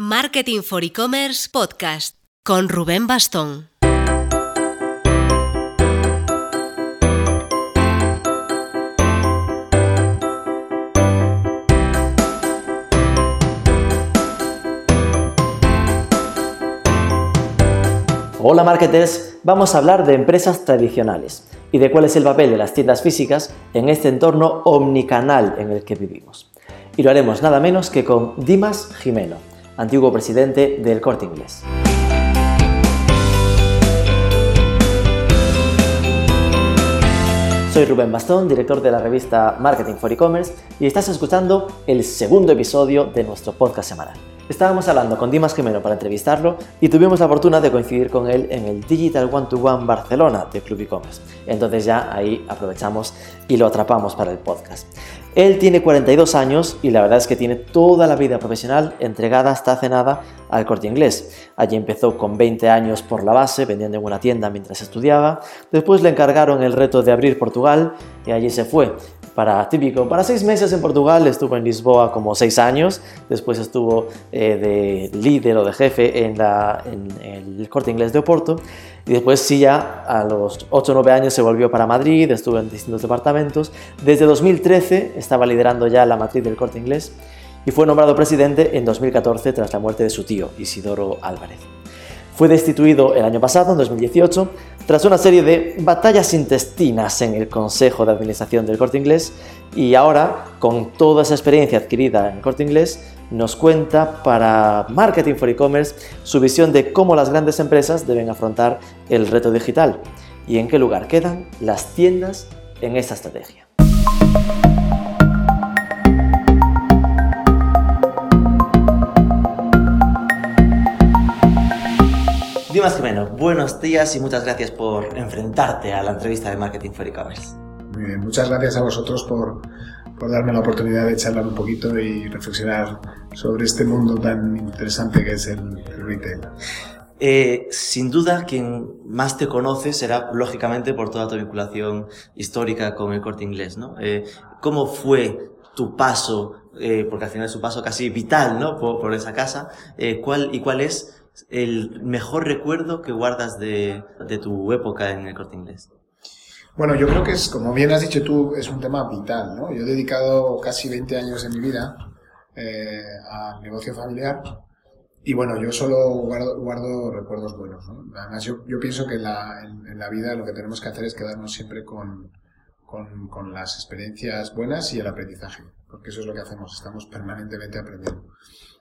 Marketing for E-Commerce Podcast con Rubén Bastón. Hola marketers, vamos a hablar de empresas tradicionales y de cuál es el papel de las tiendas físicas en este entorno omnicanal en el que vivimos. Y lo haremos nada menos que con Dimas Jimeno, antiguo presidente del Corte Inglés. Soy Rubén Bastón, director de la revista Marketing for E-Commerce y estás escuchando el segundo episodio de nuestro podcast semanal. Estábamos hablando con Dimas Jimeno para entrevistarlo y tuvimos la fortuna de coincidir con él en el Digital One to One Barcelona de Club e-commerce. Entonces ya ahí aprovechamos y lo atrapamos para el podcast. Él tiene 42 años y la verdad es que tiene toda la vida profesional entregada hasta hace nada al corte inglés. Allí empezó con 20 años por la base, vendiendo en una tienda mientras estudiaba. Después le encargaron el reto de abrir Portugal y allí se fue para típico, para seis meses en Portugal, estuvo en Lisboa como seis años, después estuvo eh, de líder o de jefe en, el corte inglés de Oporto, y después sí ya a los 8 o 9 años se volvió para Madrid, estuvo en distintos departamentos, desde 2013 estaba liderando ya la matriz del corte inglés y fue nombrado presidente en 2014 tras la muerte de su tío, Isidoro Álvarez. Fue destituido el año pasado, en 2018, tras una serie de batallas intestinas en el Consejo de Administración del Corte Inglés y ahora, con toda esa experiencia adquirida en Corte Inglés, nos cuenta para Marketing for E-Commerce su visión de cómo las grandes empresas deben afrontar el reto digital y en qué lugar quedan las tiendas en esta estrategia. Dimas Jimeno, buenos días y muchas gracias por enfrentarte a la entrevista de Marketing for E-Commerce. Bien, muchas gracias a vosotros por, por darme la oportunidad de charlar un poquito y reflexionar sobre este mundo tan interesante que es el, retail. Eh, sin duda, quien más te conoce será, lógicamente, por toda tu vinculación histórica con el corte inglés, ¿no? Eh, ¿Cómo fue tu paso, eh, porque al final es un paso casi vital, ¿no? Por, por esa casa, ¿cuál, ¿y cuál es el mejor recuerdo que guardas de, tu época en el corte inglés? Bueno, yo creo que es, como bien has dicho tú, es un tema vital, ¿no? Yo he dedicado casi 20 años de mi vida eh, al negocio familiar y bueno, yo solo guardo, recuerdos buenos, ¿no? Además, yo, pienso que en, la vida lo que tenemos que hacer es quedarnos siempre con, con las experiencias buenas y el aprendizaje, porque eso es lo que hacemos, estamos permanentemente aprendiendo.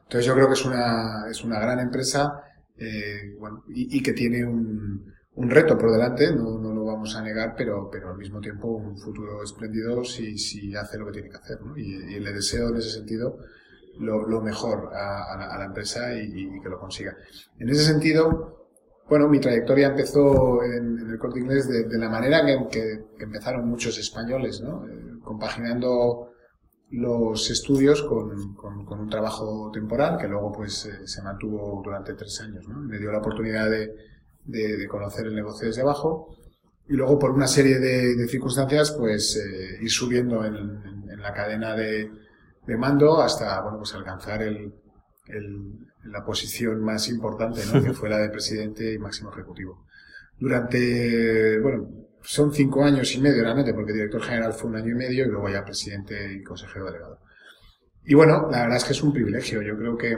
Entonces yo creo que es una, es una gran empresa eh, y, que tiene un, un, reto por delante, no, no, lo vamos a negar, pero, pero al mismo tiempo un futuro espléndido si, si hace lo que tiene que hacer. ¿no? Y, le deseo en ese sentido lo, mejor a, la, empresa y, que lo consiga. En ese sentido, bueno, mi trayectoria empezó en, el corte inglés de, la manera que, que, que, empezaron muchos españoles, ¿no? Eh, compaginando los estudios con, con, un trabajo temporal que luego pues eh, se mantuvo durante tres años. ¿no? Me dio la oportunidad de, de, conocer el negocio desde abajo y luego por una serie de, circunstancias pues eh, ir subiendo en, en, la cadena de, de, mando hasta bueno pues alcanzar el, el, la posición más importante ¿no? que fue la de presidente y máximo ejecutivo. Durante, bueno, son cinco años y medio realmente, porque director general fue un año y medio y luego ya presidente y consejero delegado. Y bueno, la verdad es que es un privilegio. Yo creo que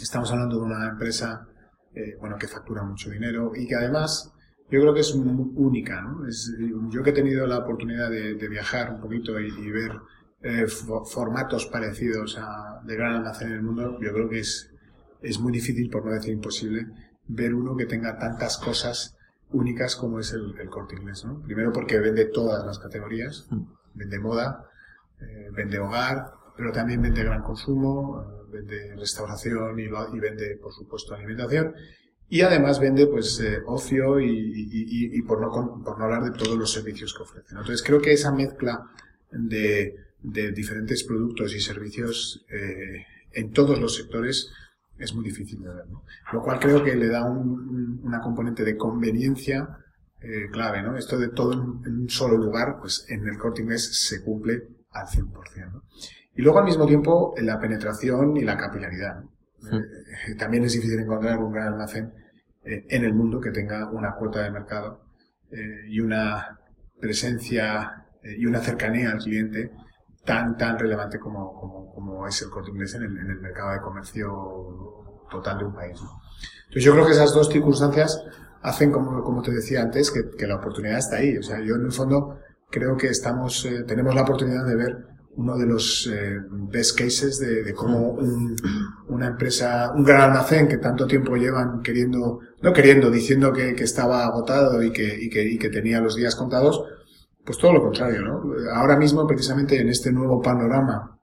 estamos hablando de una empresa, eh, bueno, que factura mucho dinero y que además yo creo que es única, ¿no? Yo que he tenido la oportunidad de, viajar un poquito y, ver eh, formatos parecidos a, de gran almacén en el mundo, yo creo que es, es muy difícil, por no decir imposible, ver uno que tenga tantas cosas únicas como es el, el corte inglés. ¿no? Primero porque vende todas las categorías, mm. vende moda, eh, vende hogar, pero también vende gran consumo, eh, vende restauración y, y, vende, por supuesto, alimentación. Y además vende pues eh, ocio y, y, y, por, no, por no hablar de todos los servicios que ofrece. Entonces creo que esa mezcla de, de diferentes productos y servicios en todos los sectores es muy difícil de ver. ¿no? Lo cual creo que le da un, una componente de conveniencia eh, clave. ¿no? Esto de todo en, un solo lugar, pues en el corte inglés se cumple al 100%. ¿no? Y luego al mismo tiempo la penetración y la capilaridad. ¿no? Eh, también es difícil encontrar un gran almacén eh, en el mundo que tenga una cuota de mercado y una presencia y una cercanía al cliente tan, tan relevante como, como, como es el corte inglés en el, en el, mercado de comercio total de un país. Entonces yo creo que esas dos circunstancias hacen, como, como te decía antes, que, que, la oportunidad está ahí. O sea, yo en el fondo creo que estamos, eh, tenemos la oportunidad de ver uno de los eh, best cases de, de cómo un, una empresa, un gran almacén que tanto tiempo llevan queriendo, no queriendo, diciendo que, que estaba agotado y que, y, que, y que tenía los días contados, pues todo lo contrario, ¿no? Ahora mismo, precisamente en este nuevo panorama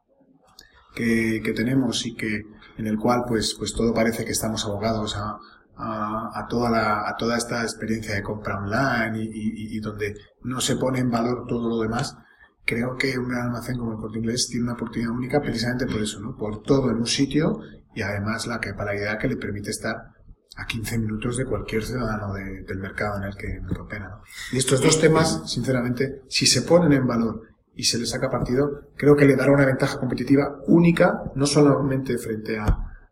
que, que tenemos y que en el cual pues, pues todo parece que estamos abogados a, a, toda, la, a toda esta experiencia de compra online y, y, donde no se pone en valor todo lo demás, creo que un almacén como el Corte Inglés tiene una oportunidad única precisamente por eso, ¿no? Por todo en un sitio y además la capacidad que le permite estar a 15 minutos de cualquier ciudadano del mercado en el que, en opera. ¿no? Y estos dos temas, sinceramente, si se ponen en valor y se les saca partido, creo que le dará una ventaja competitiva única, no solamente frente a,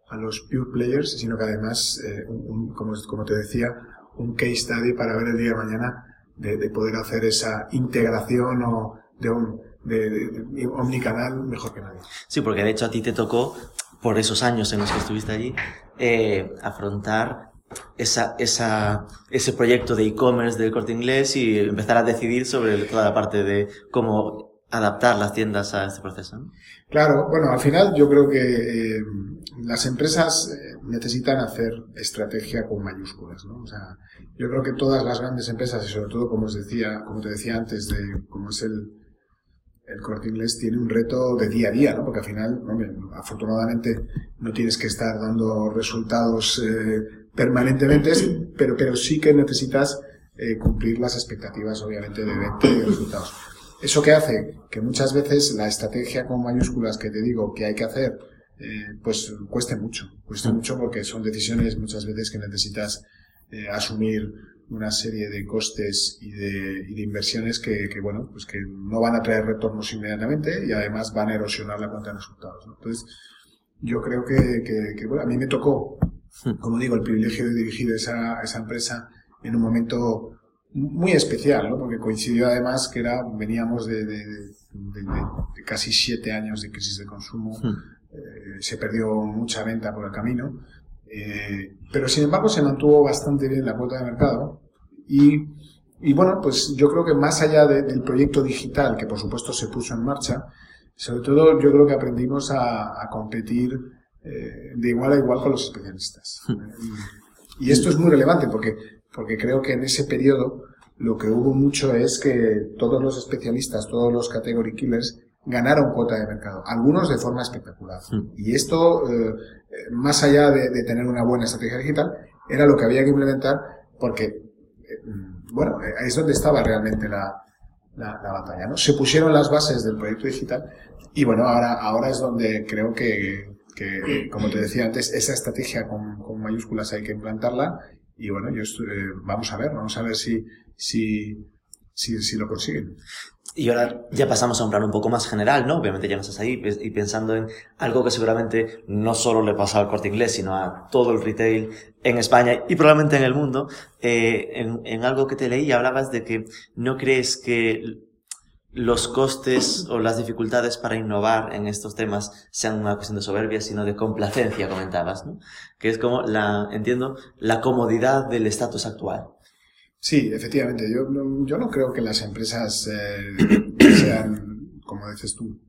a los pure players, sino que además, eh, un, como, como, te decía, un case study para ver el día de mañana de, de poder hacer esa integración o de un de, de, omnicanal mejor que nadie. Sí, porque de hecho a ti te tocó, por esos años en los que estuviste allí, eh, afrontar esa, esa, ese proyecto de e-commerce del corte inglés y empezar a decidir sobre toda la parte de cómo adaptar las tiendas a este proceso. Claro, bueno, al final yo creo que eh, las empresas eh, necesitan hacer estrategia con mayúsculas, ¿no? O sea, yo creo que todas las grandes empresas, y sobre todo, como os decía, como te decía antes, de cómo es el, el corte inglés tiene un reto de día a día, ¿no? Porque al final, afortunadamente, no tienes que estar dando resultados eh, permanentemente, pero, pero sí que necesitas eh, cumplir las expectativas, obviamente, de venta y de resultados. ¿Eso qué hace? Que muchas veces la estrategia con mayúsculas que te digo que hay que hacer, eh, pues cueste mucho. Cuesta mucho porque son decisiones muchas veces que necesitas eh, asumir una serie de costes y de, y de inversiones que, que, bueno, pues que no van a traer retornos inmediatamente y además van a erosionar la cuenta de resultados. ¿no? Entonces, yo creo que, que, que, bueno, a mí me tocó, como digo, el privilegio de dirigir esa, esa empresa en un momento muy especial, ¿no? Porque coincidió además que era, veníamos de, de, de, de casi siete años de crisis de consumo, eh, se perdió mucha venta por el camino, eh, pero sin embargo se mantuvo bastante bien la cuota de mercado y, y bueno, pues yo creo que más allá del proyecto digital que por supuesto se puso en marcha, sobre todo yo creo que aprendimos a, a competir eh, de igual a igual con los especialistas. y esto es muy relevante porque, porque creo que en ese periodo lo que hubo mucho es que todos los especialistas, todos los category killers ganaron cuota de mercado, algunos de forma espectacular. Y esto, eh, más allá de, de, tener una buena estrategia digital, era lo que había que implementar porque, eh, bueno, ahí es donde estaba realmente la, la, la, batalla, ¿no? Se pusieron las bases del proyecto digital y bueno, ahora, ahora es donde creo que, que como te decía antes, esa estrategia con, con mayúsculas hay que implantarla y bueno, yo eh, vamos a ver, vamos a ver si, si, si, si lo consiguen. Y ahora ya pasamos a un plano un poco más general, ¿no? Obviamente ya no estás ahí y pensando en algo que seguramente no solo le pasa al corte inglés, sino a todo el retail en España y probablemente en el mundo. Eh, en, en algo que te leí hablabas de que no crees que los costes o las dificultades para innovar en estos temas sean una cuestión de soberbia, sino de complacencia, comentabas, ¿no? Que es como la, entiendo, la comodidad del estatus actual. Sí, efectivamente. Yo, yo no creo que las empresas eh, sean, como dices tú,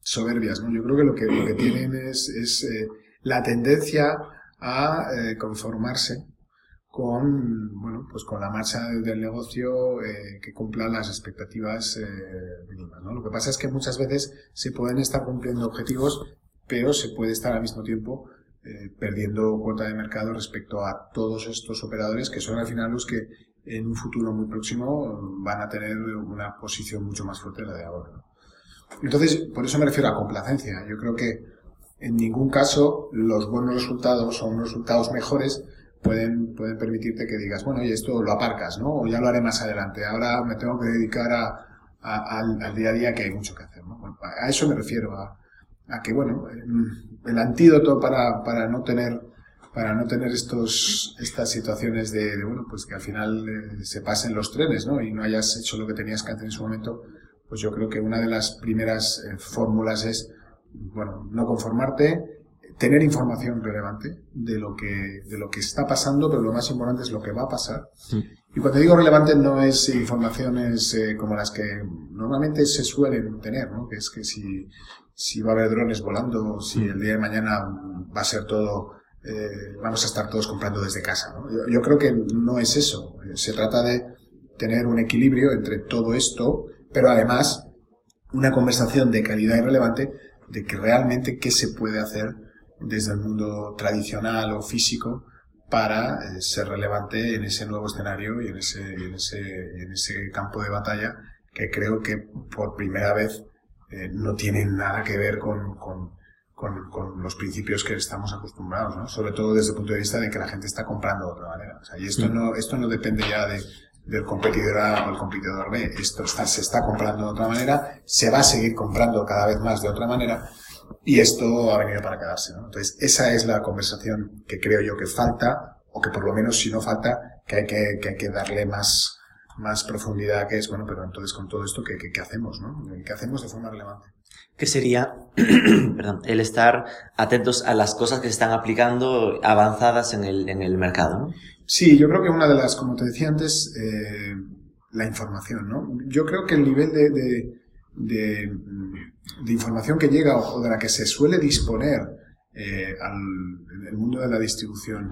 soberbias, ¿no? Yo creo que lo que, lo que tienen es, es eh, la tendencia a eh, conformarse con, bueno, pues con la marcha del negocio eh, que cumpla las expectativas eh, mínimas, ¿no? Lo que pasa es que muchas veces se pueden estar cumpliendo objetivos, pero se puede estar al mismo tiempo eh, perdiendo cuota de mercado respecto a todos estos operadores que son al final los que en un futuro muy próximo van a tener una posición mucho más fuerte de la de ahora. Entonces, por eso me refiero a complacencia. Yo creo que en ningún caso los buenos resultados o unos resultados mejores pueden, pueden permitirte que digas, bueno, y esto lo aparcas, ¿no? O ya lo haré más adelante. Ahora me tengo que dedicar a, a, al, al, día a día que hay mucho que hacer, ¿no? Bueno, a eso me refiero, a, a que, bueno, el antídoto para, para no tener para no tener estos, estas situaciones de, bueno, pues que al final eh, se pasen los trenes, ¿no? Y no hayas hecho lo que tenías que hacer en su momento, pues yo creo que una de las primeras eh, fórmulas es, bueno, no conformarte, tener información relevante de lo que, de lo que está pasando, pero lo más importante es lo que va a pasar. Y cuando digo relevante no es informaciones eh, como las que normalmente se suelen tener, ¿no? Que es que si, si va a haber drones volando, si el día de mañana va a ser todo eh, vamos a estar todos comprando desde casa. Yo, creo que no es eso. Se trata de tener un equilibrio entre todo esto, pero además una conversación de calidad y relevante de que realmente qué se puede hacer desde el mundo tradicional o físico para eh, ser relevante en ese nuevo escenario y en ese, en ese, en ese campo de batalla que creo que por primera vez eh, no tiene nada que ver con, con con, los principios que estamos acostumbrados, ¿no? Sobre todo desde el punto de vista de que la gente está comprando de otra manera. O sea, y esto no, esto no depende ya de, del competidor A o el competidor B. Esto está, se está comprando de otra manera, se va a seguir comprando cada vez más de otra manera y esto ha venido para quedarse, ¿no? Entonces, esa es la conversación que creo yo que falta, o que por lo menos si no falta, que hay que, que, hay que darle más, más profundidad, que es, bueno, pero entonces con todo esto, ¿qué, qué, qué hacemos, no? ¿Qué hacemos de forma relevante? que sería perdón, el estar atentos a las cosas que se están aplicando avanzadas en el, en el mercado. ¿no? Sí, yo creo que una de las, como te decía antes, eh, la información. ¿no? Yo creo que el nivel de, de, de, de información que llega o de la que se suele disponer eh, al, en el mundo de la distribución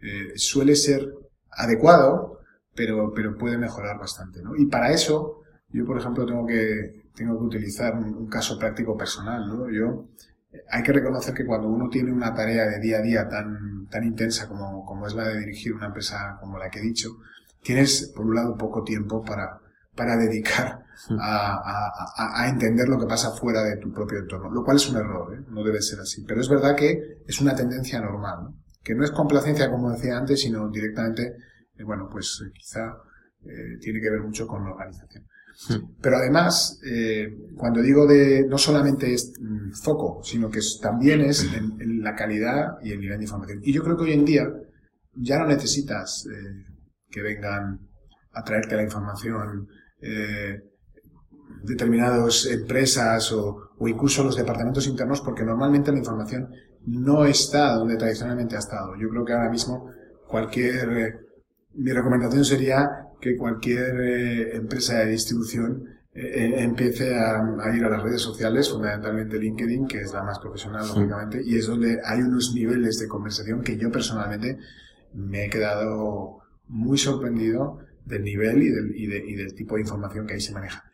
eh, suele ser adecuado, pero, pero puede mejorar bastante. ¿no? Y para eso, yo, por ejemplo, tengo que tengo que utilizar un, caso práctico personal, ¿no? Yo, hay que reconocer que cuando uno tiene una tarea de día a día tan, tan intensa como, como es la de dirigir una empresa como la que he dicho, tienes, por un lado, poco tiempo para, para dedicar a, a, a, entender lo que pasa fuera de tu propio entorno, lo cual es un error, ¿eh? no debe ser así. Pero es verdad que es una tendencia normal, ¿no? que no es complacencia como decía antes, sino directamente, eh, bueno, pues eh, quizá eh, tiene que ver mucho con la organización. Pero además, cuando digo de no solamente es mm, foco, sino que también es en, la calidad y el nivel de información. Y yo creo que hoy en día ya no necesitas que vengan a traerte la información eh, determinadas empresas o, o, incluso los departamentos internos, porque normalmente la información no está donde tradicionalmente ha estado. Yo creo que ahora mismo cualquier... mi recomendación sería que cualquier eh, empresa de distribución eh, eh, empiece a, ir a las redes sociales, fundamentalmente LinkedIn, que es la más profesional, lógicamente, y es donde hay unos niveles de conversación que yo personalmente me he quedado muy sorprendido del nivel y del, y, y del tipo de información que ahí se maneja.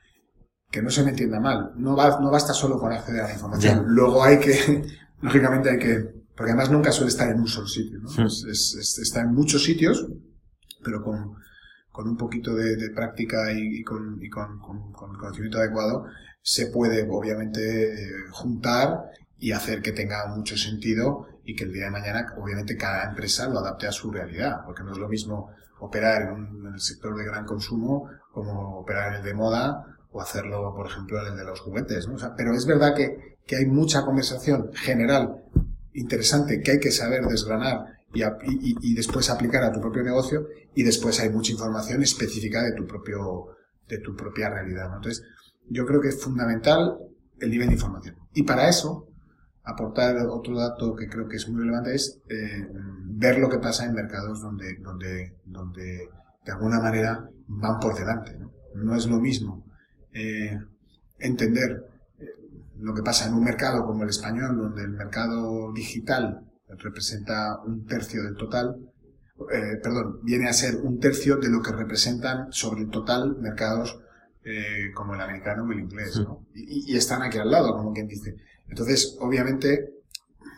Que no se me entienda mal, no, va, no basta solo con acceder a la información, luego hay que, lógicamente hay que, porque además nunca suele estar en un solo sitio, ¿no? es, está en muchos sitios, pero con, con un poquito de, práctica y, con, y con, con, conocimiento adecuado, se puede obviamente eh, juntar y hacer que tenga mucho sentido y que el día de mañana, obviamente, cada empresa lo adapte a su realidad, porque no es lo mismo operar en, el sector de gran consumo como operar en el de moda o hacerlo, por ejemplo, en el de los juguetes. ¿no? pero es verdad que, que hay mucha conversación general interesante que hay que saber desgranar y, después aplicar a tu propio negocio y después hay mucha información específica de tu propio de tu propia realidad. Entonces, yo creo que es fundamental el nivel de información. Y para eso, aportar otro dato que creo que es muy relevante es eh, ver lo que pasa en mercados donde, donde, donde de alguna manera van por delante. No, es lo mismo eh, entender eh, lo que pasa en un mercado como el español, donde el mercado digital representa un tercio del total, eh, perdón, viene a ser un tercio de lo que representan sobre el total mercados eh, como el americano o el inglés, ¿no? Y, están aquí al lado, como quien dice. Entonces, obviamente,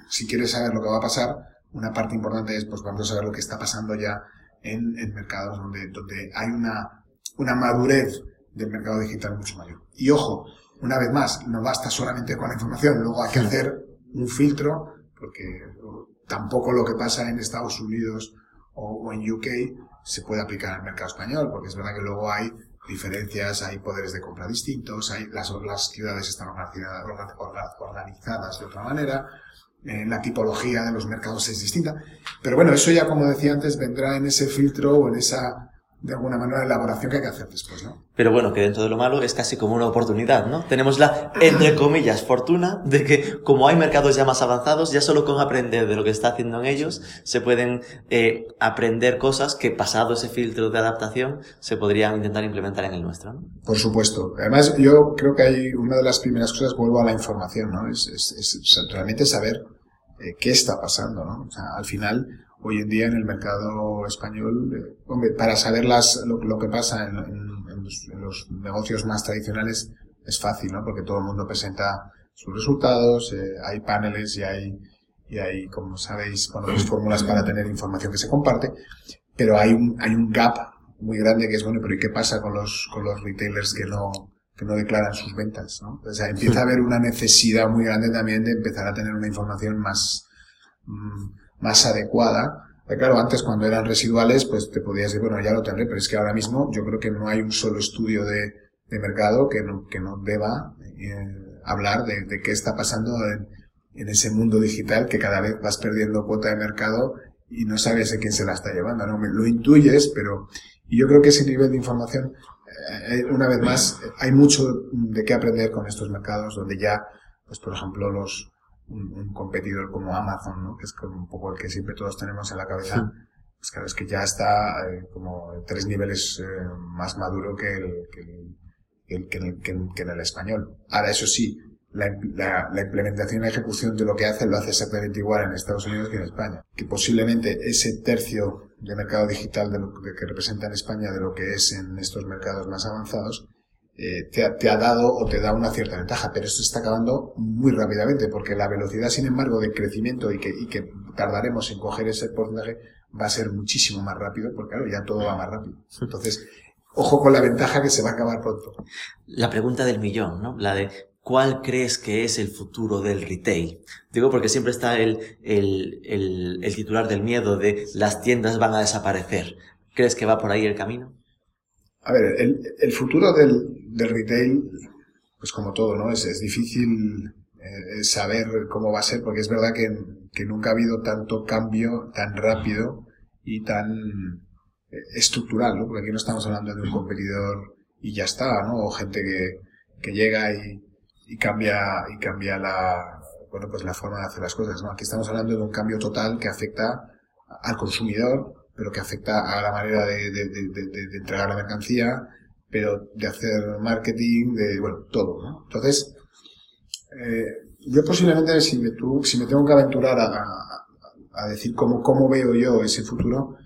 si quieres saber lo que va a pasar, una parte importante es, pues vamos a saber lo que está pasando ya en, en mercados donde, donde hay una, una madurez del mercado digital mucho mayor. Y ojo, una vez más, no basta solamente con la información, luego hay que hacer un filtro, porque tampoco lo que pasa en Estados Unidos o, en UK se puede aplicar al mercado español, porque es verdad que luego hay diferencias, hay poderes de compra distintos, hay, las, las ciudades están organizadas, de otra manera, eh, la tipología de los mercados es distinta. Pero bueno, eso ya, como decía antes, vendrá en ese filtro o en esa de alguna manera, elaboración que hay que hacer después, ¿no? Pero bueno, que dentro de lo malo es casi como una oportunidad, ¿no? Tenemos la, entre comillas, fortuna de que como hay mercados ya más avanzados, ya solo con aprender de lo que está haciendo en ellos, se pueden eh, aprender cosas que pasado ese filtro de adaptación se podrían intentar implementar en el nuestro, ¿no? Por supuesto. Además, yo creo que hay una de las primeras cosas, vuelvo a la información, ¿no? Es, es, es realmente saber eh, qué está pasando, ¿no? O sea, al final hoy en día en el mercado español, eh, para saber las, lo, que pasa en, los, negocios más tradicionales es fácil, ¿no? Porque todo el mundo presenta sus resultados, eh, hay paneles y hay, y hay, como sabéis, bueno, pues fórmulas para tener información que se comparte, pero hay un, hay un gap muy grande que es, bueno, pero ¿y qué pasa con los, con los retailers que no, que no declaran sus ventas, ¿no? O sea, empieza a haber una necesidad muy grande también de empezar a tener una información más, mm, más adecuada. claro, antes cuando eran residuales, pues te podías decir, bueno, ya lo tendré, pero es que ahora mismo yo creo que no hay un solo estudio de, mercado que no, que no deba eh, hablar de, qué está pasando en, ese mundo digital que cada vez vas perdiendo cuota de mercado y no sabes de quién se la está llevando, ¿no? Lo intuyes, pero y yo creo que ese nivel de información, eh, una vez más, hay mucho de qué aprender con estos mercados donde ya, pues por ejemplo, los, un, competidor como Amazon, ¿no? que es como un poco el que siempre todos tenemos en la cabeza, pues claro, es que ya está eh, como tres niveles eh, más maduro que el, que, el, que, el, que, en el español. Ahora, eso sí, la, la, la, implementación y la ejecución de lo que hace lo hace exactamente igual en Estados Unidos que en España. Que posiblemente ese tercio de mercado digital de lo que representa en España de lo que es en estos mercados más avanzados, eh, te, ha, te, ha, dado o te da una cierta ventaja, pero esto está acabando muy rápidamente porque la velocidad, sin embargo, de crecimiento y que, tardaremos en coger ese porcentaje va a ser muchísimo más rápido porque, claro, ya todo va más rápido. Entonces, ojo con la ventaja que se va a acabar pronto. La pregunta del millón, ¿no? La de ¿cuál crees que es el futuro del retail? Digo porque siempre está el, el, el titular del miedo de las tiendas van a desaparecer. ¿Crees que va por ahí el camino? A ver, el, el futuro del, del, retail, pues como todo, ¿no? Es, es difícil eh, saber cómo va a ser, porque es verdad que, que, nunca ha habido tanto cambio tan rápido y tan eh, estructural, ¿no? Porque aquí no estamos hablando de un competidor y ya está, ¿no? O gente que, que llega y, y cambia, y cambia la, bueno, pues la forma de hacer las cosas, ¿no? Aquí estamos hablando de un cambio total que afecta al consumidor, pero que afecta a la manera de, de, de, de, entregar la mercancía, pero de hacer marketing, de, bueno, todo, ¿no? Entonces, eh, yo posiblemente, si me, tú, si me tengo que aventurar a, a, decir cómo, cómo veo yo ese futuro,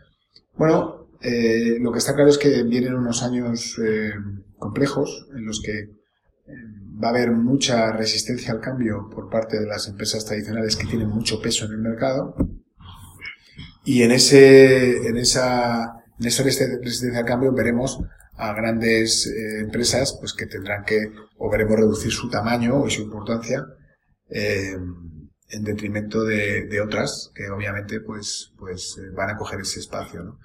bueno, eh, lo que está claro es que vienen unos años eh, complejos en los que va a haber mucha resistencia al cambio por parte de las empresas tradicionales que tienen mucho peso en el mercado y en ese, en esa, en esa resistencia al cambio veremos a grandes eh, empresas pues que tendrán que o veremos reducir su tamaño y su importancia eh, en detrimento de, otras que obviamente pues pues eh, van a coger ese espacio ¿no?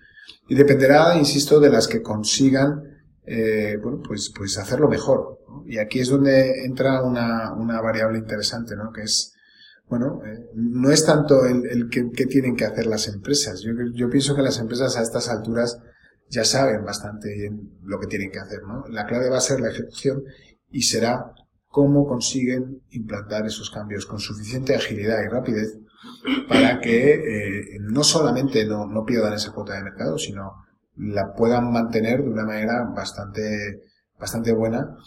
y dependerá insisto de las que consigan eh, bueno pues pues hacerlo mejor y aquí es donde entra una, una variable interesante ¿no? que es bueno, eh, no es tanto el, el que, tienen que hacer las empresas. Yo, yo pienso que las empresas a estas alturas ya saben bastante bien lo que tienen que hacer, ¿no? La clave va a ser la ejecución y será cómo consiguen implantar esos cambios con suficiente agilidad y rapidez para que eh, no solamente no, no pierdan esa cuota de mercado, sino la puedan mantener de una manera bastante, bastante buena,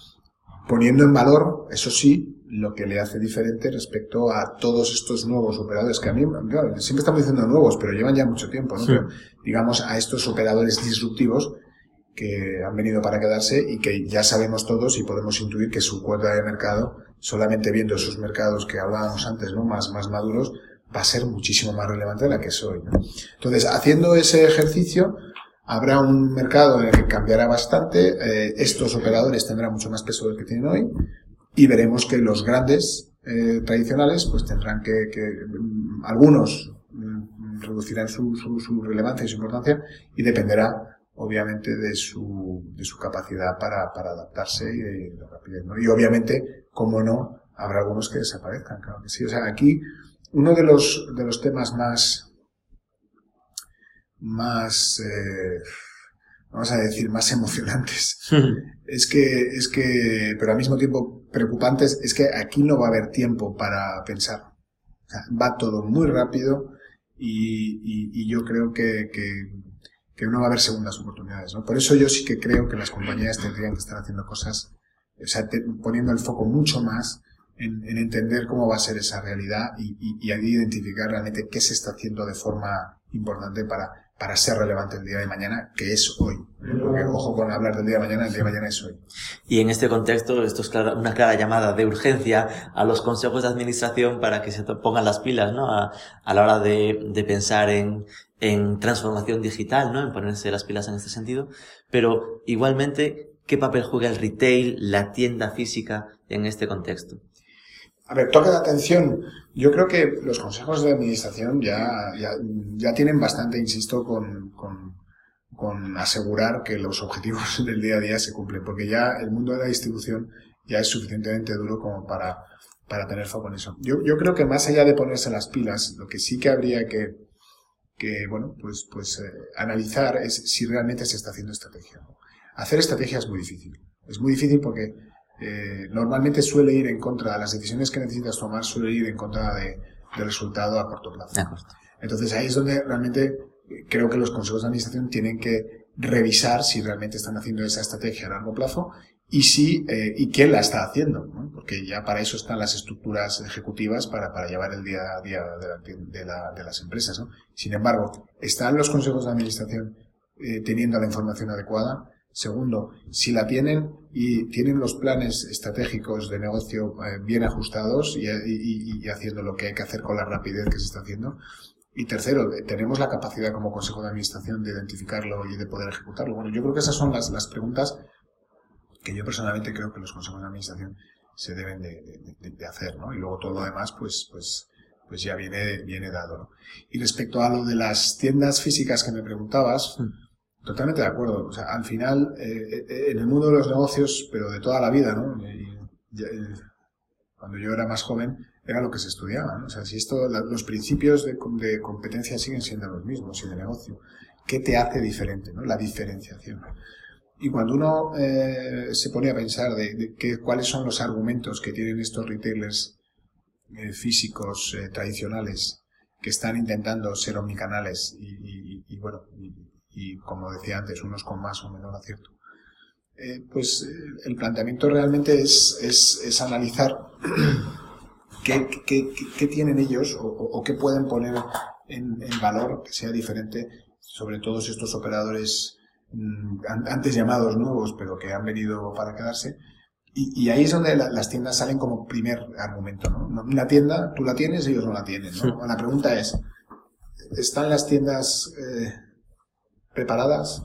poniendo en valor, eso sí, lo que le hace diferente respecto a todos estos nuevos operadores que a mí, claro, siempre estamos diciendo nuevos, pero llevan ya mucho tiempo, ¿no? Sí. Pero, digamos, a estos operadores disruptivos que han venido para quedarse y que ya sabemos todos y podemos intuir que su cuota de mercado, solamente viendo esos mercados que hablábamos antes, ¿no? Más, más maduros, va a ser muchísimo más relevante de la que es hoy, ¿no? Entonces, haciendo ese ejercicio, habrá un mercado en el que cambiará bastante, eh, estos operadores tendrán mucho más peso del que tienen hoy, y veremos que los grandes eh, tradicionales pues tendrán que, que algunos mm, reducirán su, relevancia y su importancia y dependerá obviamente de su, de su capacidad para, adaptarse y de la rapidez. Y obviamente, como no, habrá algunos que desaparezcan, claro que sí. O sea, aquí uno de los, de los temas más, más, eh, vamos a decir, más emocionantes, es que, es que, pero al mismo tiempo preocupantes, es que aquí no va a haber tiempo para pensar. Va todo muy rápido y, y, yo creo que, que, que, no va a haber segundas oportunidades. ¿no? Por eso yo sí que creo que las compañías tendrían que estar haciendo cosas, o sea, poniendo el foco mucho más en, en, entender cómo va a ser esa realidad y, y, y identificar realmente qué se está haciendo de forma importante para, para ser relevante el día de mañana, que es hoy. Ojo con hablar del día de mañana, el día de mañana es hoy. Y en este contexto, esto es una clara llamada de urgencia a los consejos de administración para que se pongan las pilas, ¿no? A, la hora de, de pensar en, en transformación digital, ¿no? En ponerse las pilas en este sentido. Pero igualmente, ¿qué papel juega el retail, la tienda física en este contexto? A ver, toque de atención. Yo creo que los consejos de administración ya, ya, ya tienen bastante, insisto, con, con, con, asegurar que los objetivos del día a día se cumplen, porque ya el mundo de la distribución ya es suficientemente duro como para, para tener foco en eso. Yo, yo creo que más allá de ponerse las pilas, lo que sí que habría que, que bueno, pues, pues eh, analizar es si realmente se está haciendo estrategia. Hacer estrategia es muy difícil. Es muy difícil porque eh, normalmente suele ir en contra de las decisiones que necesitas tomar, suele ir en contra de, del resultado a corto plazo. Entonces ahí es donde realmente creo que los consejos de administración tienen que revisar si realmente están haciendo esa estrategia a largo plazo y si eh, y quién la está haciendo, ¿no? porque ya para eso están las estructuras ejecutivas para, para llevar el día a día de, la, de, la, de las empresas. ¿no? Sin embargo, están los consejos de administración eh, teniendo la información adecuada, Segundo, si la tienen y tienen los planes estratégicos de negocio eh, bien ajustados y, haciendo lo que hay que hacer con la rapidez que se está haciendo. Y tercero, tenemos la capacidad como Consejo de Administración de identificarlo y de poder ejecutarlo. Bueno, yo creo que esas son las, las preguntas que yo personalmente creo que los consejos de administración se deben de, de, hacer, ¿no? Y luego todo lo demás, pues, pues, pues ya viene, viene dado. Y respecto a lo de las tiendas físicas que me preguntabas, mm. Totalmente de acuerdo. O sea, al final, eh, eh, en el mundo de los negocios, pero de toda la vida, ¿no? Y, cuando yo era más joven, era lo que se estudiaba, ¿no? O sea, si esto, los principios de, de, competencia siguen siendo los mismos y de negocio, ¿qué te hace diferente, no? La diferenciación. Y cuando uno eh, se pone a pensar de, de que, cuáles son los argumentos que tienen estos retailers eh, físicos eh, tradicionales que están intentando ser omnicanales y, y, y bueno, y como decía antes, unos con más o menor acierto. Eh, pues eh, el planteamiento realmente es, es, es analizar qué, qué, qué, tienen ellos o, o, qué pueden poner en, en, valor que sea diferente sobre todos estos operadores mmm, antes llamados nuevos, pero que han venido para quedarse. Y, y ahí es donde la, las tiendas salen como primer argumento. ¿no? Una tienda, tú la tienes, ellos no la tienen. ¿no? La pregunta es, ¿están las tiendas... Eh, preparadas,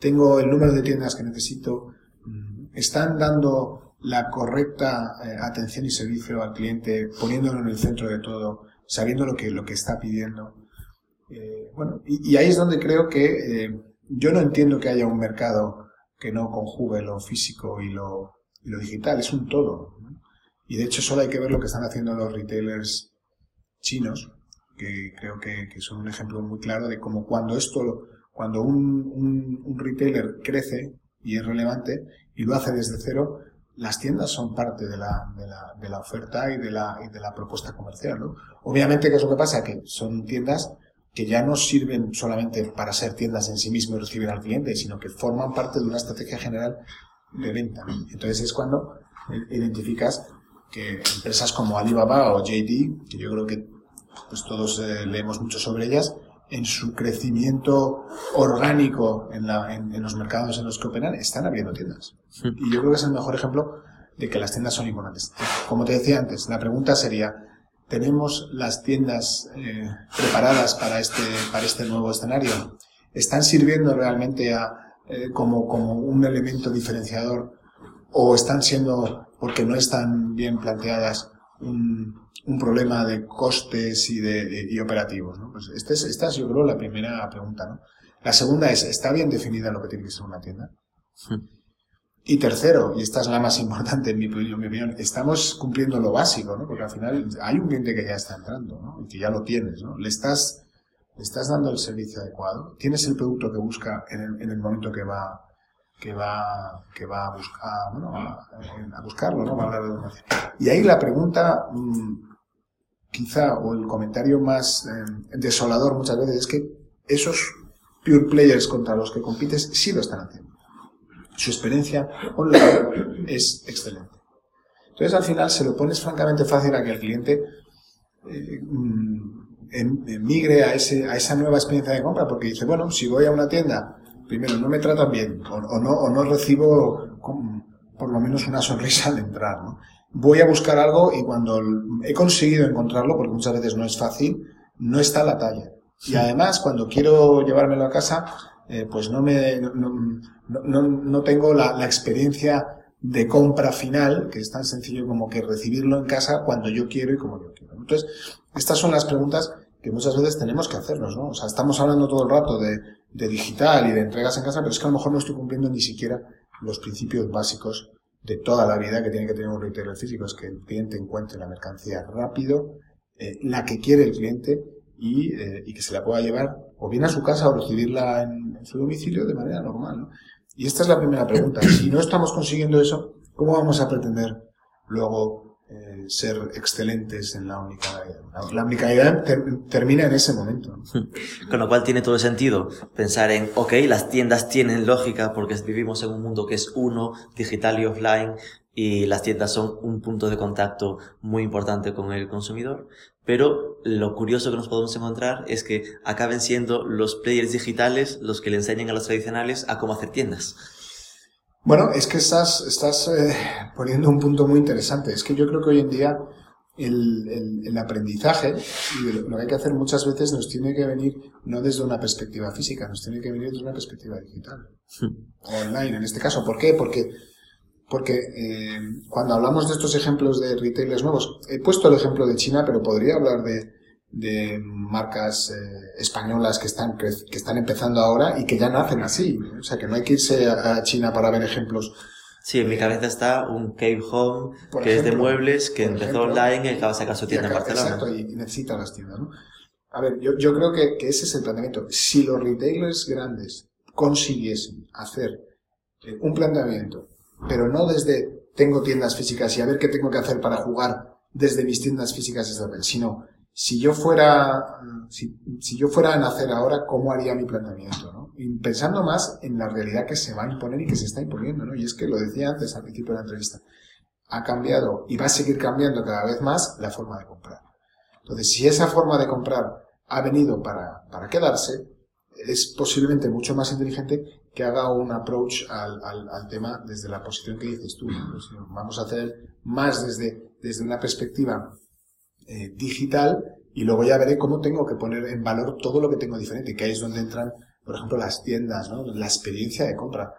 tengo el número de tiendas que necesito, están dando la correcta eh, atención y servicio al cliente, poniéndolo en el centro de todo, sabiendo lo que, lo que está pidiendo. Eh, bueno, y, y, ahí es donde creo que eh, yo no entiendo que haya un mercado que no conjugue lo físico y lo, y lo digital, es un todo. ¿no? Y de hecho solo hay que ver lo que están haciendo los retailers chinos, que creo que, que son un ejemplo muy claro de cómo cuando esto cuando un, un, retailer crece y es relevante y lo hace desde cero, las tiendas son parte de la, de la, de la oferta y de la, y de la propuesta comercial. ¿no? Obviamente, ¿qué es lo que pasa? Que son tiendas que ya no sirven solamente para ser tiendas en sí mismo y recibir al cliente, sino que forman parte de una estrategia general de venta. Entonces es cuando identificas que empresas como Alibaba o JD, que yo creo que pues todos eh, leemos mucho sobre ellas, en su crecimiento orgánico en, la, en, en, los mercados en los que operan, están abriendo tiendas. Y yo creo que es el mejor ejemplo de que las tiendas son importantes. Como te decía antes, la pregunta sería, ¿tenemos las tiendas eh, preparadas para este, para este nuevo escenario? ¿Están sirviendo realmente a, eh, como, como un elemento diferenciador o están siendo, porque no están bien planteadas, un, un problema de costes y de, y operativos. ¿no? Pues este es, esta es, yo creo, la primera pregunta. ¿no? La segunda es, ¿está bien definida lo que tiene que ser una tienda? Y tercero, y esta es la más importante en mi, opinión, estamos cumpliendo lo básico, ¿no? Porque al final hay un cliente que ya está entrando, ¿no? Y que ya lo tienes, ¿no? Le estás, le estás dando el servicio adecuado, tienes el producto que busca en el, en el momento que va, que va, que va a buscar, bueno, a, buscarlo, ¿no? y ahí la pregunta, mm, quizá, o el comentario más eh, desolador muchas veces es que esos pure players contra los que compites sí lo están haciendo su experiencia online es excelente. Entonces al final se lo pones francamente fácil a que el cliente eh, mm, em, emigre a, ese, a esa nueva experiencia de compra porque dice, bueno, si voy a una tienda, primero no me tratan bien o, no, o no recibo por lo menos una sonrisa al entrar. Voy a buscar algo y cuando he conseguido encontrarlo, porque muchas veces no es fácil, no está a la talla. Y además, cuando quiero llevármelo a casa, eh, pues no me no, no, tengo la, la, experiencia de compra final, que es tan sencillo como que recibirlo en casa cuando yo quiero y como yo quiero. Entonces, estas son las preguntas que muchas veces tenemos que hacernos, ¿no? O sea, estamos hablando todo el rato de, de digital y de entregas en casa, pero es que a lo mejor no estoy cumpliendo ni siquiera los principios básicos de toda la vida que tiene que tener un retailer físico, es que el cliente encuentre la mercancía rápido, eh, la que quiere el cliente y, eh, y, que se la pueda llevar o bien a su casa o recibirla en, su domicilio de manera normal. ¿no? Y esta es la primera pregunta. Si no estamos consiguiendo eso, ¿cómo vamos a pretender luego eh, ser excelentes en la omnicanalidad? La, termina en ese momento. Con lo cual tiene todo el sentido pensar en, ok, las tiendas tienen lógica porque vivimos en un mundo que es uno, digital y offline, y las tiendas son un punto de contacto muy importante con el consumidor, pero lo curioso que nos podemos encontrar es que acaben siendo los players digitales los que le enseñan a los tradicionales a cómo hacer tiendas. Bueno, es que estás, estás eh, poniendo un punto muy interesante. Es que yo creo que hoy en día el, el, aprendizaje y lo que hay que hacer muchas veces nos tiene que venir no desde una perspectiva física, nos tiene que venir desde una perspectiva digital. Hmm. Online, en este caso. ¿Por qué? Porque porque eh, cuando hablamos de estos ejemplos de retailers nuevos, he puesto el ejemplo de China, pero podría hablar de, de marcas eh, españolas que están, que, están empezando ahora y que ya nacen así. O sea, que no hay que irse a, China para ver ejemplos. Sí, en mi cabeza está un Cave Home, que es de muebles, que empezó online y acaba de sacar su tienda en Barcelona. Exacto, y necesita las tiendas, ¿no? A ver, yo, yo creo que, que ese es el planteamiento. Si los retailers grandes consiguiesen hacer eh, un planteamiento pero no desde tengo tiendas físicas y a ver qué tengo que hacer para jugar desde mis tiendas físicas sino si yo fuera, si, yo fuera a nacer ahora, ¿cómo haría mi planteamiento? Y pensando más en la realidad que se va a imponer y que se está imponiendo, ¿no? Y es que lo decía antes al principio de la entrevista, ha cambiado y va a seguir cambiando cada vez más la forma de comprar. Entonces, si esa forma de comprar ha venido para, para quedarse, es posiblemente mucho más inteligente que haga un approach al, al, tema desde la posición que dices tú. Vamos a hacer más desde, desde una perspectiva eh, digital y luego ya veré cómo tengo que poner en valor todo lo que tengo diferente, que ahí es donde entran, por ejemplo, las tiendas, ¿no? la experiencia de compra.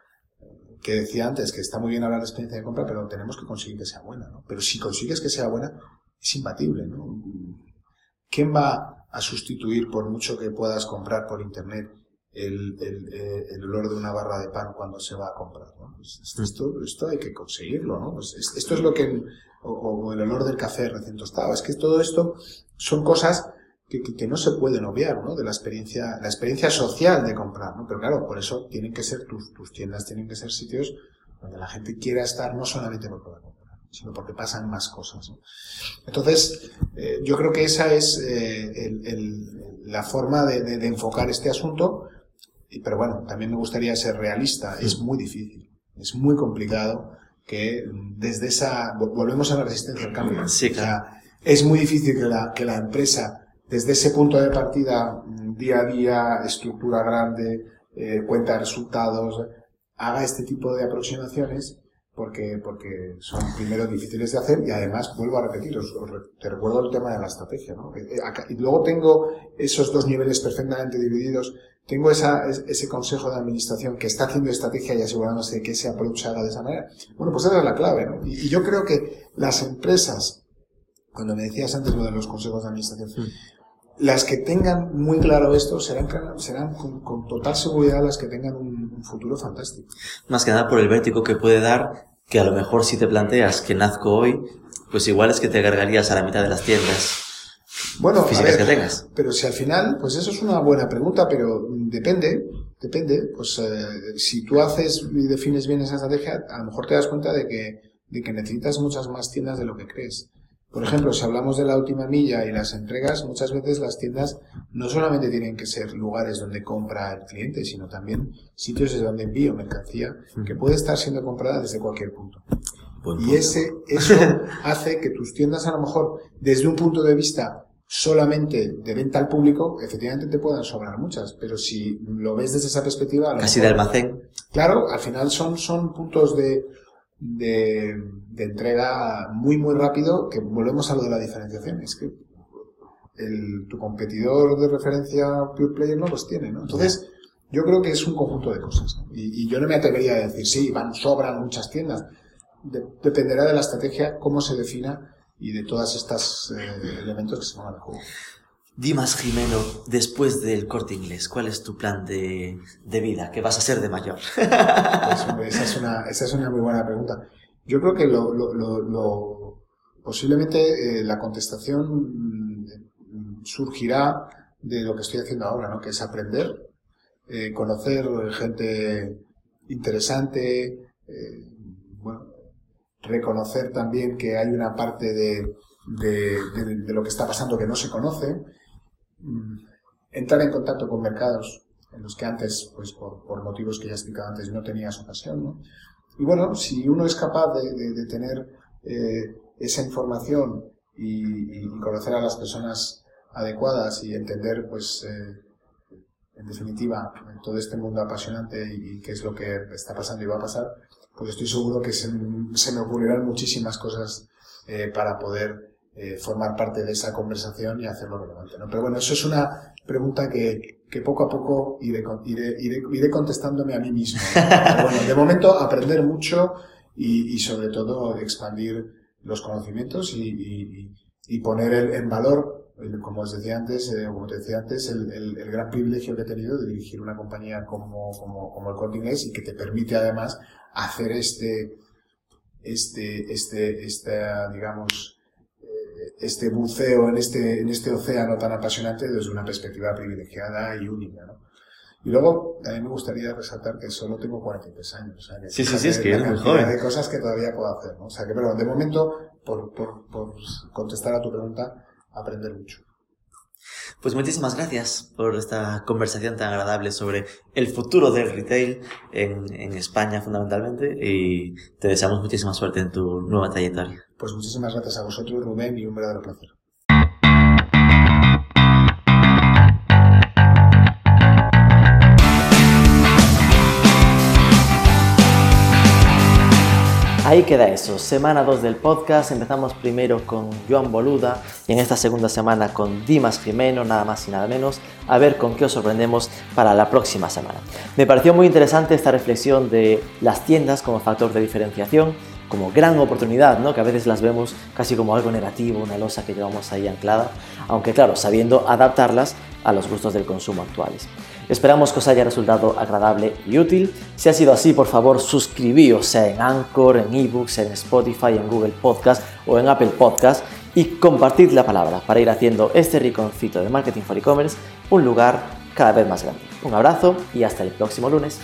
Que decía antes que está muy bien hablar de experiencia de compra, pero tenemos que conseguir que sea buena. ¿no? Pero si consigues que sea buena, es imbatible. ¿no? ¿Quién va a sustituir, por mucho que puedas comprar por internet, el, eh, olor de una barra de pan cuando se va a comprar. Pues esto, esto hay que conseguirlo, ¿no? Pues esto es lo que, o, el olor del café recién tostado. Es que todo esto son cosas que, que, no se pueden obviar, ¿no? De la experiencia, la experiencia social de comprar, ¿no? Pero claro, por eso tienen que ser tus, tus tiendas, tienen que ser sitios donde la gente quiera estar no solamente por poder comprar, sino porque pasan más cosas. ¿no? Entonces, eh, yo creo que esa es eh, el, el, la forma de, de, de enfocar este asunto pero bueno, también me gustaría ser realista. Es muy difícil, es muy complicado que desde esa, volvemos a la resistencia al cambio. Sí, es muy difícil que la, que la empresa, desde ese punto de partida, día a día, estructura grande, eh, cuenta de resultados, haga este tipo de aproximaciones porque, porque son primero difíciles de hacer y además, vuelvo a repetir, os, te recuerdo el tema de la estrategia, ¿no? Eh, y luego tengo esos dos niveles perfectamente divididos tengo esa, ese consejo de administración que está haciendo estrategia y asegurándose de que ese approach haga de esa manera. Bueno, pues esa es la clave, ¿no? Y, yo creo que las empresas cuando me decías antes lo de los consejos de administración, las que tengan muy claro esto serán, serán con, total seguridad las que tengan un, futuro fantástico. Más que nada por el vértigo que puede dar, que a lo mejor si te planteas que nazco hoy, pues igual es que te cargarías a la mitad de las tiendas. Bueno, físicas que tengas. Pero si al final, pues eso es una buena pregunta, pero depende, depende. Pues eh, si tú haces y defines bien esa estrategia, a lo mejor te das cuenta de que, de que necesitas muchas más tiendas de lo que crees. Por ejemplo, si hablamos de la última milla y las entregas, muchas veces las tiendas no solamente tienen que ser lugares donde compra el cliente, sino también sitios desde donde envío mercancía que puede estar siendo comprada desde cualquier punto. Y ese, eso hace que tus tiendas a lo mejor, desde un punto de vista solamente de venta al público, efectivamente te puedan sobrar muchas, pero si lo ves desde esa perspectiva... Casi de almacén. Claro, al final son, son puntos de, de, entrega muy, muy rápido, que volvemos a lo de la diferenciación. Es que el, tu competidor de referencia Pure Player no los tiene, ¿no? Entonces, yo creo que es un conjunto de cosas. Y, yo no me atrevería a decir, sí, van, sobran muchas tiendas. Dependerá de la estrategia, cómo se defina y de todos estos eh, elementos que se pongan a juego. Dimas Jimeno, después del corte inglés, ¿cuál es tu plan de, de vida? ¿Qué vas a ser de mayor? Pues, esa, es una, esa es una muy buena pregunta. Yo creo que lo, lo, lo, posiblemente eh, la contestación mm, surgirá de lo que estoy haciendo ahora, ¿no? que es aprender, eh, conocer gente interesante, eh, reconocer también que hay una parte de, de, lo que está pasando que no se conoce Mm, entrar en contacto con mercados en los que antes, pues por, motivos que ya he explicado antes, no tenías ocasión, ¿no? Y bueno, si uno es capaz de, tener eh, esa información y, conocer a las personas adecuadas y entender, pues, eh, en definitiva, todo este mundo apasionante y, qué es lo que está pasando y va a pasar, pues estoy seguro que se, me ocurrirán muchísimas cosas eh, para poder eh, formar parte de esa conversación y hacerlo relevante. ¿no? Pero bueno, eso es una pregunta que, que poco a poco iré, iré, iré, contestándome a mí mismo. bueno, de momento aprender mucho y, y, sobre todo expandir los conocimientos y, y, y poner en valor, como os decía antes, eh, como te decía antes, el, el, el, gran privilegio que he tenido de dirigir una compañía como, como, como el Corte Inglés y que te permite además hacer este, este, este, esta, digamos, este buceo en este, en este océano tan apasionante desde una perspectiva privilegiada y única, ¿no? Y luego, a mí me gustaría resaltar que solo tengo 43 años. O sea, que sí, sí, sí, es que es muy joven. de cosas que todavía puedo hacer, ¿no? O sea, que, pero de momento, por, por, por contestar a tu pregunta, aprender mucho. Pues muchísimas gracias por esta conversación tan agradable sobre el futuro del retail en, en España fundamentalmente y te deseamos muchísima suerte en tu nueva trayectoria. Pues muchísimas gracias a vosotros, Rubén, y un verdadero placer. Ahí queda eso, semana 2 del podcast, empezamos primero con Joan Boluda y en esta segunda semana con Dimas Jimeno, nada más y nada menos, a ver con qué os sorprendemos para la próxima semana. Me pareció muy interesante esta reflexión de las tiendas como factor de diferenciación, como gran oportunidad, ¿no? que a veces las vemos casi como algo negativo, una losa que llevamos ahí anclada, aunque claro, sabiendo adaptarlas a los gustos del consumo actuales. Esperamos que os haya resultado agradable y útil. Si ha sido así, por favor, suscribíos, sea en Anchor, en eBooks, en Spotify, en Google Podcast o en Apple Podcast y compartid la palabra para ir haciendo este riconcito de Marketing for E-Commerce un lugar cada vez más grande. Un abrazo y hasta el próximo lunes.